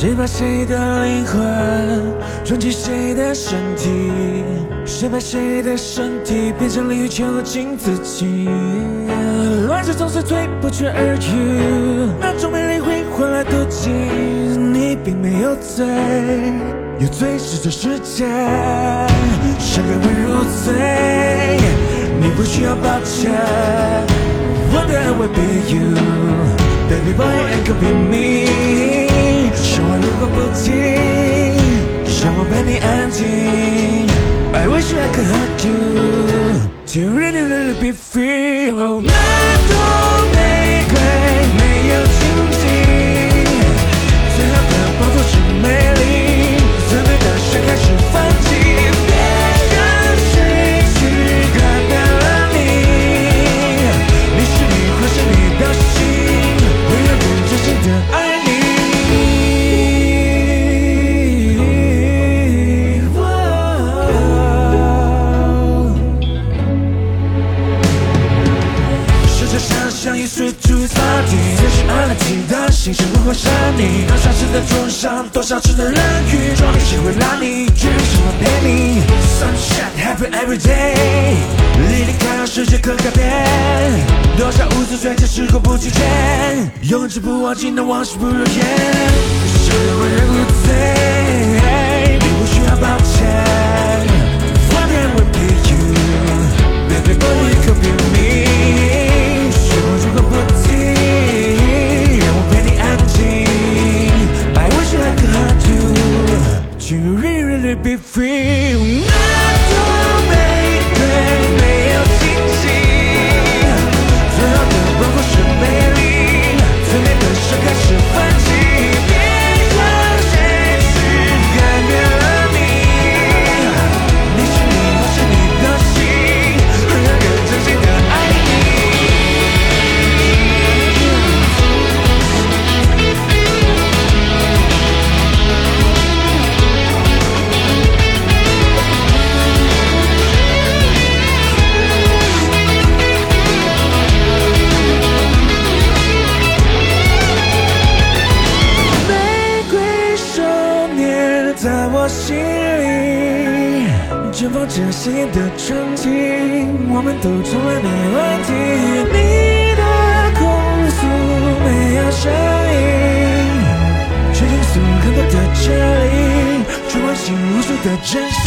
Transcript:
谁把谁的灵魂装进谁的身体？谁把谁的身体变成淋雨囚禁自己？乱世总是最不缺耳语，那种美丽会换来妒忌。你并没有罪，有罪是这世界，伤感会入罪，你不需要抱歉。One day I will be you, baby boy and could be me。如果不停，让我陪你安静。I wish I could hug you, to really really be free. Oh, 那朵像一随处草地，随时按了记得心生如火山泥。多少次的撞上，多少次的人与，撞你谁会拉你举什么陪你？Sunshine happen every day，离离开让世界可改变。多少无字追加时过不拒绝，永志不忘记那往事不如烟。是为人无罪，you, really be free。在我心里，绽放着鲜艳的憧憬，我们都从来没忘记。你的控诉没有声音，却倾诉更多的真理，却唤醒无数的真心。